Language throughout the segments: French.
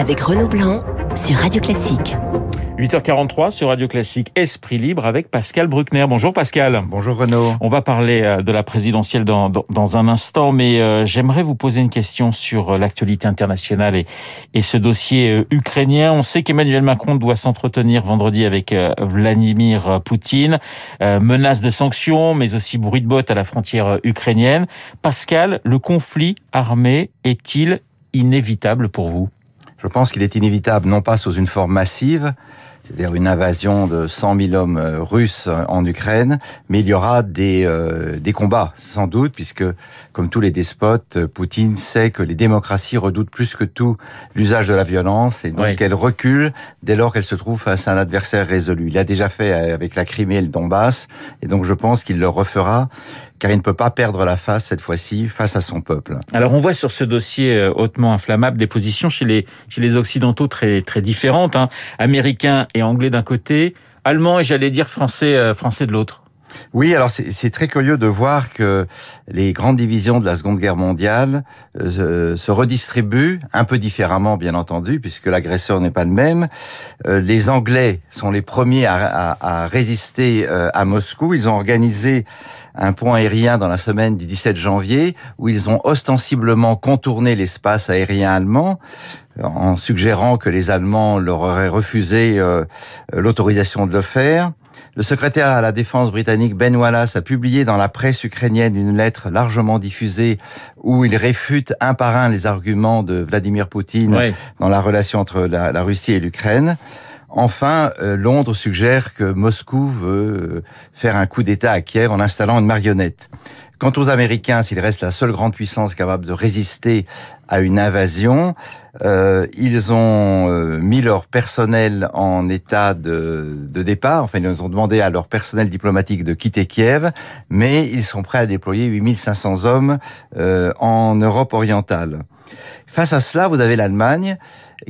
avec Renaud Blanc sur Radio Classique. 8h43 sur Radio Classique, Esprit Libre avec Pascal Bruckner. Bonjour Pascal. Bonjour Renaud. On va parler euh, de la présidentielle dans, dans, un instant, mais euh, j'aimerais vous poser une question sur euh, l'actualité internationale et, et ce dossier ukrainien. On sait qu'Emmanuel Macron doit s'entretenir vendredi avec Vladimir Poutine. menace de sanctions, mais aussi bruit de botte à la frontière ukrainienne. Pascal, le conflit armé est-il inévitable pour vous? Je pense qu'il est inévitable, non pas sous une forme massive, c'est-à-dire une invasion de 100 000 hommes euh, russes en Ukraine, mais il y aura des, euh, des combats, sans doute, puisque, comme tous les despotes, euh, Poutine sait que les démocraties redoutent plus que tout l'usage de la violence, et donc elle recule dès lors qu'elle se trouve face à un adversaire résolu. Il a déjà fait avec la Crimée et le Donbass, et donc je pense qu'il le refera car il ne peut pas perdre la face cette fois-ci face à son peuple. Alors on voit sur ce dossier euh, hautement inflammable des positions chez les chez les occidentaux très très différentes, hein. américains et anglais d'un côté, allemands et j'allais dire français euh, français de l'autre. Oui, alors c'est très curieux de voir que les grandes divisions de la Seconde Guerre mondiale euh, se redistribuent un peu différemment, bien entendu, puisque l'agresseur n'est pas le même. les Anglais sont les premiers à, à, à résister à Moscou. Ils ont organisé un pont aérien dans la semaine du 17 janvier où ils ont ostensiblement contourné l'espace aérien allemand en suggérant que les Allemands leur auraient refusé euh, l'autorisation de le faire. Le secrétaire à la défense britannique Ben Wallace a publié dans la presse ukrainienne une lettre largement diffusée où il réfute un par un les arguments de Vladimir Poutine dans la relation entre la Russie et l'Ukraine. Enfin, euh, Londres suggère que Moscou veut euh, faire un coup d'État à Kiev en installant une marionnette. Quant aux Américains, s'ils restent la seule grande puissance capable de résister à une invasion, euh, ils ont mis leur personnel en état de, de, départ. Enfin, ils ont demandé à leur personnel diplomatique de quitter Kiev, mais ils sont prêts à déployer 8500 hommes en Europe orientale. Face à cela, vous avez l'Allemagne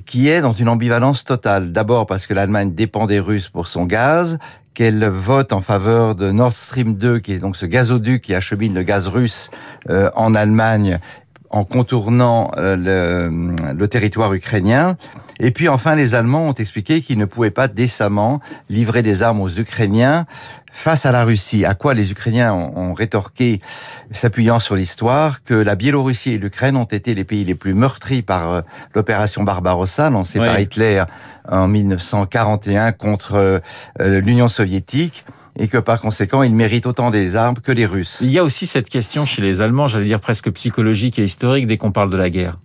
qui est dans une ambivalence totale. D'abord parce que l'Allemagne dépend des Russes pour son gaz, qu'elle vote en faveur de Nord Stream 2, qui est donc ce gazoduc qui achemine le gaz russe euh, en Allemagne en contournant euh, le, le, territoire ukrainien. Et puis enfin, les Allemands ont expliqué qu'ils ne pouvaient pas décemment livrer des armes aux Ukrainiens face à la Russie. À quoi les Ukrainiens ont, rétorqué, s'appuyant sur l'histoire, que la Biélorussie et l'Ukraine ont été les pays les plus meurtris par euh, l'opération Barbarossa lancée par Hitler en 1941 contre euh, l'Union soviétique et que par conséquent, ils méritent autant des armes que les Russes. Il y a aussi cette question chez les Allemands, j'allais dire presque psychologique et historique dès qu'on parle de la guerre.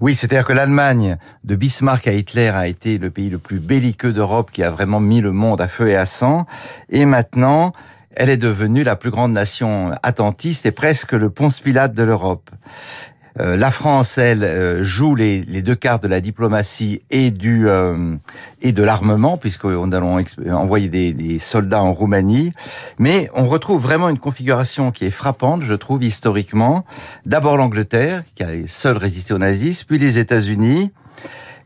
Oui, c'est-à-dire que l'Allemagne, de Bismarck à Hitler, a été le pays le plus belliqueux d'Europe qui a vraiment mis le monde à feu et à sang. Et maintenant, elle est devenue la plus grande nation attentiste et presque le Ponce Pilate de l'Europe. Euh, la France, elle, euh, joue les, deux cartes de la diplomatie et du euh, et de l'armement, puisqu'on allons envoyer des, des, soldats en Roumanie. Mais on retrouve vraiment une configuration qui est frappante, je trouve, historiquement. D'abord l'Angleterre, qui a seule résisté au nazisme, puis les États-Unis,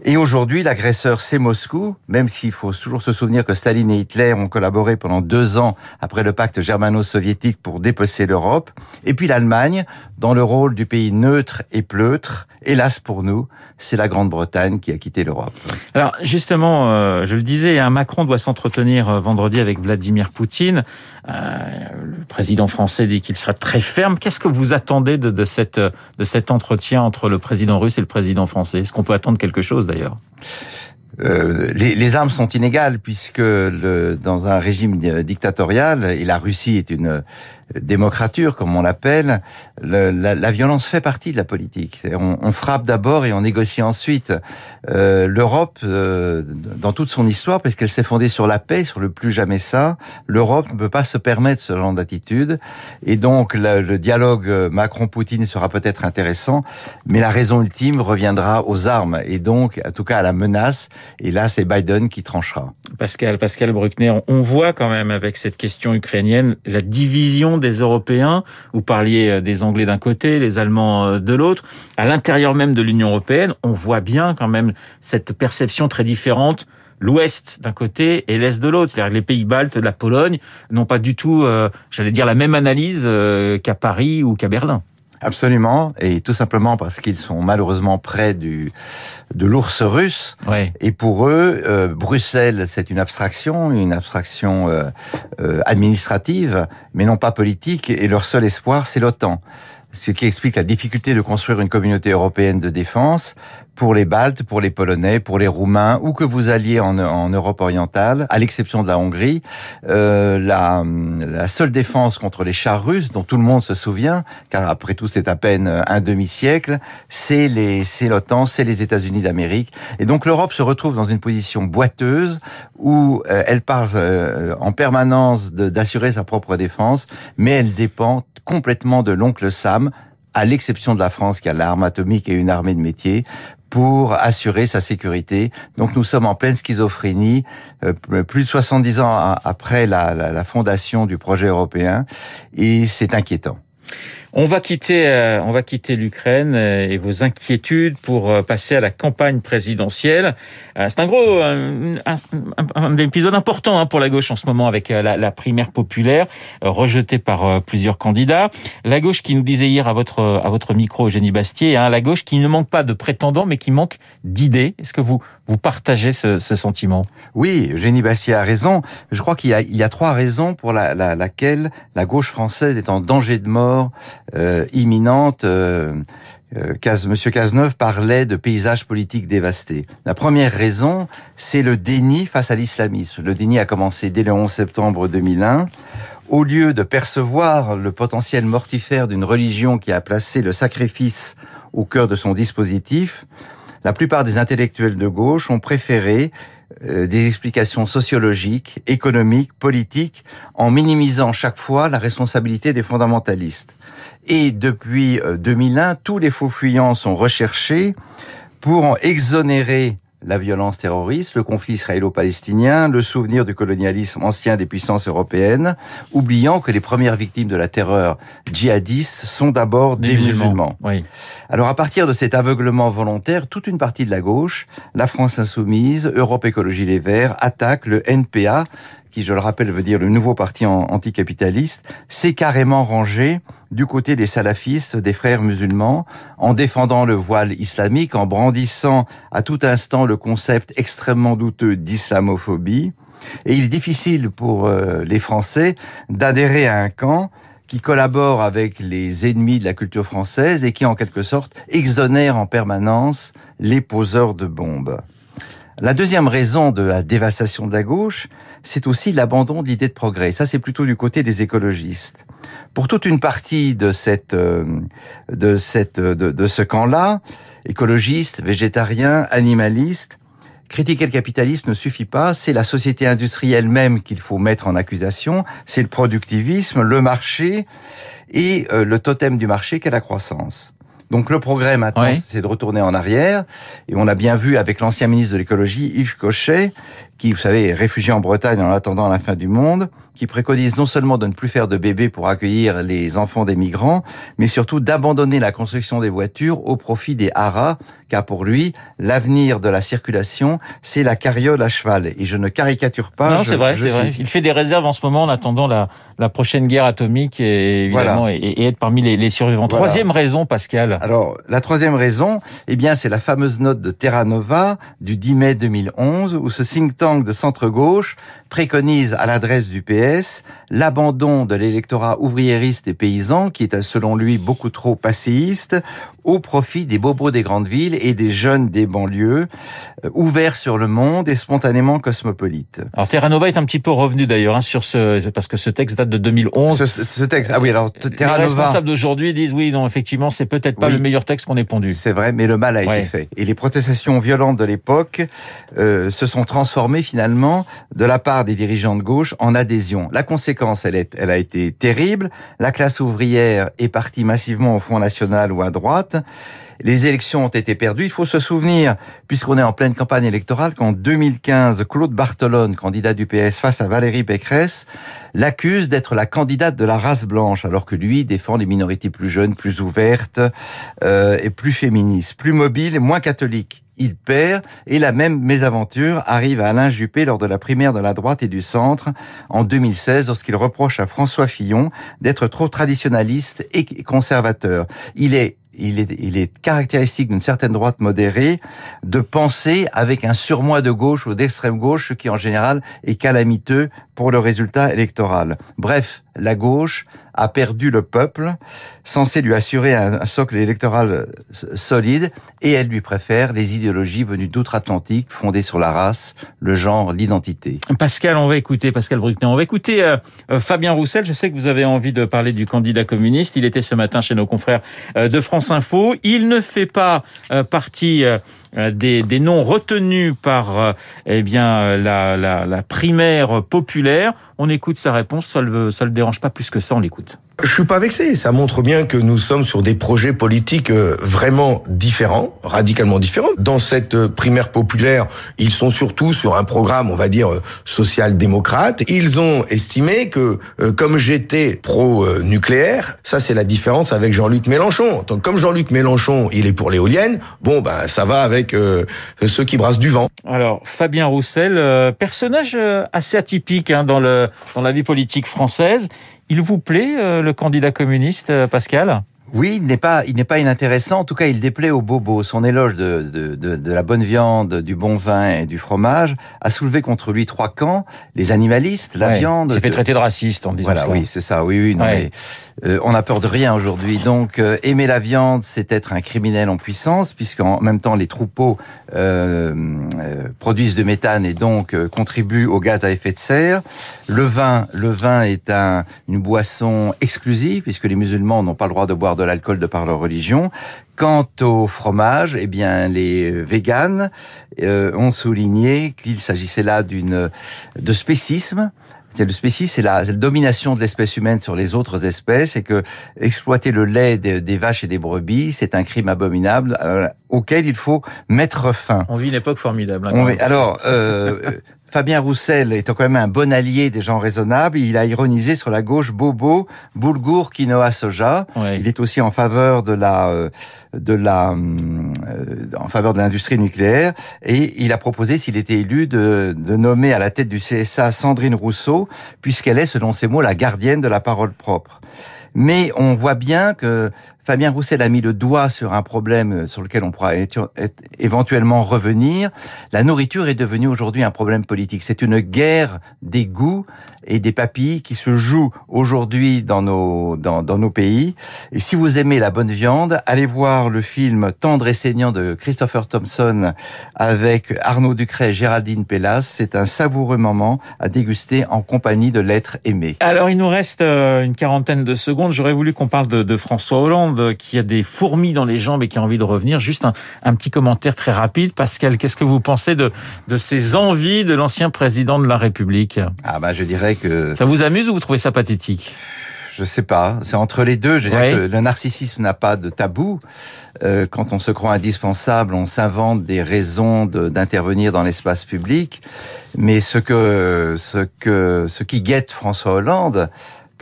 et aujourd'hui, l'agresseur, c'est Moscou, même s'il faut toujours se souvenir que Staline et Hitler ont collaboré pendant deux ans après le pacte germano-soviétique pour dépecer l'Europe. Et puis l'Allemagne, dans le rôle du pays neutre et pleutre. Hélas pour nous, c'est la Grande-Bretagne qui a quitté l'Europe. Alors justement, euh, je le disais, hein, Macron doit s'entretenir euh, vendredi avec Vladimir Poutine. Euh, le président français dit qu'il sera très ferme. Qu'est-ce que vous attendez de, cette, de cet entretien entre le président russe et le président français? Est-ce qu'on peut attendre quelque chose d'ailleurs? Euh, les, armes sont inégales puisque dans un régime dictatorial, et la Russie est une démocrature, comme on l'appelle, la, la, violence fait partie de la politique. On, on frappe d'abord et on négocie ensuite. Euh, L'Europe, euh, dans toute son histoire, parce qu'elle s'est fondée sur la paix, sur le plus jamais ça, l'Europe ne peut pas se permettre ce genre d'attitude. Et donc, le dialogue Macron-Poutine sera peut-être intéressant, mais la raison ultime reviendra aux armes, et donc, en tout cas, à la menace. Et là, c'est Biden qui tranchera. Pascal, Pascal Bruckner, on voit quand même avec cette question ukrainienne la division des Européens. Vous parliez euh, des Anglais d'un côté, les Allemands euh, de l'autre. À l'intérieur même de l'Union européenne, on voit bien quand même cette perception très différente l'Ouest d'un côté et l'Est de l'autre. C'est-à-dire les pays baltes, la Pologne, n'ont pas du tout, euh, j'allais dire, la même analyse qu'à Paris ou qu'à Berlin. Absolument, et tout simplement parce qu'ils sont malheureusement près du de l'ours russe. Ouais. Et pour eux, euh, Bruxelles, c'est une abstraction, une abstraction euh, euh, administrative, mais non pas politique. Et leur seul espoir, c'est l'OTAN ce qui explique la difficulté de construire une communauté européenne de défense pour les Baltes, pour les Polonais, pour les Roumains, ou que vous alliez en, en Europe orientale, à l'exception de la Hongrie. Euh, la, la, seule défense contre les chars russes, dont tout le monde se souvient, car après tout c'est à peine un demi-siècle, c'est les, c'est l'OTAN, c'est les États-Unis d'Amérique. Et donc l'Europe se retrouve dans une position boiteuse où euh, elle parle euh, en permanence d'assurer sa propre défense, mais elle dépend complètement de l'oncle Sam, à l'exception de la France qui a l'arme atomique et une armée de métier, pour assurer sa sécurité. Donc nous sommes en pleine schizophrénie, euh, plus de 70 ans après la, la, la fondation du projet européen, et c'est inquiétant. On va quitter, euh, on va quitter l'Ukraine euh, et vos inquiétudes pour euh, passer à la campagne présidentielle. C'est un gros, un, épisode important hein, pour la gauche en ce moment avec la, la primaire populaire rejetée par plusieurs candidats. La gauche qui nous disait hier à votre à votre micro, Eugénie Bastier, hein, la gauche qui ne manque pas de prétendants mais qui manque d'idées. Est-ce que vous vous partagez ce, ce sentiment? Oui, Eugénie Bastier a raison. Je crois qu'il y a, il y a trois raisons pour la, la, laquelle la gauche française est en danger de mort euh, imminente. Euh, euh, Monsieur Cazeneuve parlait de paysages politiques dévastés. La première raison, c'est le déni face à l'islamisme. Le déni a commencé dès le 11 septembre 2001. Au lieu de percevoir le potentiel mortifère d'une religion qui a placé le sacrifice au cœur de son dispositif, la plupart des intellectuels de gauche ont préféré euh, des explications sociologiques, économiques, politiques, en minimisant chaque fois la responsabilité des fondamentalistes. Et depuis 2001, euh, tous les faux fuyants sont recherchés pour en exonérer la violence terroriste, le conflit israélo-palestinien, le souvenir du colonialisme ancien des puissances européennes, oubliant que les premières victimes de la terreur djihadiste sont d'abord des, musulmans. Oui. Alors à partir de cet aveuglement volontaire, toute une partie de la gauche, la France insoumise, Europe Écologie Les Verts, attaque le NPA, qui je le rappelle veut dire le nouveau parti anticapitaliste, s'est carrément rangé du côté des salafistes, des frères musulmans, en défendant le voile islamique, en brandissant à tout instant le concept extrêmement douteux d'islamophobie. Et il est difficile pour euh, les Français d'adhérer à un camp qui collabore avec les ennemis de la culture française et qui, en quelque sorte, exonère en permanence les poseurs de bombes. La deuxième raison de la dévastation de la gauche, c'est aussi l'abandon d'idées de progrès. Ça, c'est plutôt du côté des écologistes. Pour toute une partie de cette, euh, de cette, de, de ce camp-là, écologistes, végétariens, animalistes, critiquer le capitalisme ne suffit pas, c'est la société industrielle même qu'il faut mettre en accusation, c'est le productivisme, le marché et euh, le totem du marché qu'est la croissance. Donc le progrès maintenant, c'est de retourner en arrière. Et on a bien vu avec l'ancien ministre de l'écologie, Yves Cochet, qui, vous savez, est réfugié en Bretagne en attendant la fin du monde, qui préconise non seulement de ne plus faire de bébés pour accueillir les enfants des migrants, mais surtout d'abandonner la construction des voitures au profit des haras, car pour lui, l'avenir de la circulation, c'est la carriole à cheval. Et je ne caricature pas. Non, c'est vrai, c'est vrai. Il fait des réserves en ce moment en attendant la, la prochaine guerre atomique et évidemment et, et, être parmi les, les survivants. Voilà. Troisième raison, Pascal. Alors, la troisième raison, eh bien, c'est la fameuse note de Terra Nova du 10 mai 2011 où ce think tank de centre-gauche préconise à l'adresse du PS l'abandon de l'électorat ouvriériste et paysan, qui est selon lui beaucoup trop passéiste, au profit des bobos des grandes villes et des jeunes des banlieues, euh, ouverts sur le monde et spontanément cosmopolites. Alors Terra Nova est un petit peu revenu d'ailleurs hein, sur ce, parce que ce texte date de 2011. Ce, ce texte, ah oui, alors Terra Les responsables d'aujourd'hui disent oui, non, effectivement, c'est peut-être pas oui, le meilleur texte qu'on ait pondu. C'est vrai, mais le mal a ouais. été fait. Et les protestations violentes de l'époque euh, se sont transformées finalement de la part des dirigeants de gauche en adhésion. La conséquence, elle, est, elle a été terrible. La classe ouvrière est partie massivement au Front National ou à droite. Les élections ont été perdues. Il faut se souvenir, puisqu'on est en pleine campagne électorale, qu'en 2015, Claude Bartolone, candidat du PS face à Valérie Pécresse, l'accuse d'être la candidate de la race blanche, alors que lui défend les minorités plus jeunes, plus ouvertes euh, et plus féministes, plus mobiles et moins catholiques. il perd. Et la même mésaventure arrive à Alain Juppé lors de la primaire de la droite et du centre en 2016 lorsqu'il reproche à François Fillon d'être trop traditionnaliste et conservateur. Il est il est, il est caractéristique d'une certaine droite modérée de penser avec un surmoi de gauche ou d'extrême gauche, qui en général est calamiteux pour le résultat électoral. Bref, la gauche a perdu le peuple, censé lui assurer un, socle électoral solide, et elle lui préfère les idéologies venues d'outre-Atlantique, fondées sur la race, le genre, l'identité. Pascal, on va écouter, Pascal Bruckner, on va écouter euh, euh, Fabien Roussel. Je sais que vous avez envie de parler du candidat communiste. Il était ce matin chez nos confrères euh, de France Info. Il ne fait pas partie des, noms retenus par eh bien la, la primaire populaire. On écoute sa réponse, ça le, ça le dérange pas plus que ça, on l'écoute. Je suis pas vexé. Ça montre bien que nous sommes sur des projets politiques euh, vraiment différents, radicalement différents. Dans cette euh, primaire populaire, ils sont surtout sur un programme, on va dire, euh, social-démocrate. Ils ont estimé que, comme j'étais pro-nucléaire, ça c'est la différence avec Jean-Luc Mélenchon. Donc, comme Jean-Luc Mélenchon, il est pour l'éolienne, bon, ben, ça va avec ceux qui brassent du vent. Alors, Fabien Roussel, personnage assez atypique hein, dans, le, dans la vie politique française. Il vous plaît, euh, le candidat communiste, euh, Pascal? Oui, il n'est pas, il n'est pas inintéressant. En tout cas, il déplaît au bobo. Son éloge de, de, de, de, la bonne viande, du bon vin et du fromage a soulevé contre lui trois camps les animalistes, la viande. Il s'est fait traiter de raciste en disant voilà, oui, c'est ça. Oui, oui. Non, mais euh, on n'a peur de rien aujourd'hui. Donc, euh, aimer la viande, c'est être un criminel en puissance, puisqu'en même temps, les troupeaux euh, euh produisent de méthane et donc contribuent au gaz à effet de serre. Le vin, le vin est un, une boisson exclusive, puisque les musulmans n'ont pas le droit de boire de l'alcool de par leur religion. Quant au fromage, eh bien, les véganes euh, ont souligné qu'il s'agissait là d'une de spécisme. C'est le spécisme, c'est la, domination de l'espèce humaine sur les autres espèces, et que exploiter le lait des, vaches et des brebis, c'est un crime abominable euh, auquel il faut mettre fin. On vit une époque formidable. Hein, alors, euh, Fabien Roussel étant quand même un bon allié des gens raisonnables, il a ironisé sur la gauche bobo, boulgour, quinoa, soja. Il est aussi en faveur de la, euh, de la, euh, en faveur de l'industrie nucléaire et il a proposé, s'il était élu, de, de nommer à la tête du CSA Sandrine Rousseau, puisqu'elle est, selon ses mots, la gardienne de la parole propre. Mais on voit bien que Fabien Roussel a mis le doigt sur un problème sur lequel on pourra éventuellement revenir. La nourriture est devenue aujourd'hui un problème politique. C'est une guerre des goûts et des papilles qui se joue aujourd'hui dans nos, dans, nos pays. Et si vous aimez la bonne viande, allez voir le film Tendre et saignant de Christopher Thompson avec Arnaud Ducret et Géraldine Pellas. C'est un savoureux moment à déguster en compagnie de l'être aimé. Alors, il nous reste euh, une quarantaine de secondes. J'aurais voulu qu'on parle de, François Hollande, qui a des fourmis dans les jambes et qui a envie de revenir. Juste un, un petit commentaire très rapide. Pascal, qu'est-ce que vous pensez de, de ces envies de l'ancien président de la République? Ah bah, je dirais que... Ça vous amuse ou vous trouvez ça pathétique? Je sais pas. C'est entre les deux. Je dirais que le narcissisme n'a pas de tabou. Euh, quand on se croit indispensable, on s'invente des raisons d'intervenir dans l'espace public. Mais ce que ce que ce qui guette François Hollande,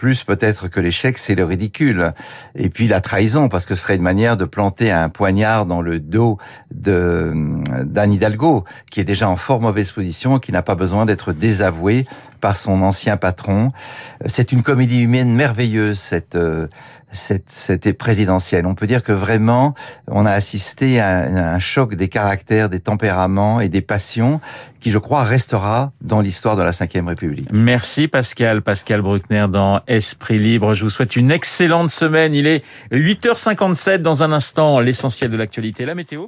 plus peut-être que l'échec, c'est le ridicule. Et puis la trahison, parce que ce serait une manière de planter un poignard dans le dos de d'Anne Hidalgo, qui est déjà en fort mauvaise position, qui n'a pas besoin d'être désavoué par son ancien patron. C'est une comédie humaine merveilleuse, cette euh, cette, cette présidentielle. On peut dire que vraiment, on a assisté à un choc des caractères, des tempéraments et des passions qui, je crois, restera dans l'histoire de la Ve République. Merci Pascal, Pascal Bruckner dans Esprit Libre. Je vous souhaite une excellente semaine. Il est 8h57 dans un instant, l'essentiel de l'actualité, la météo.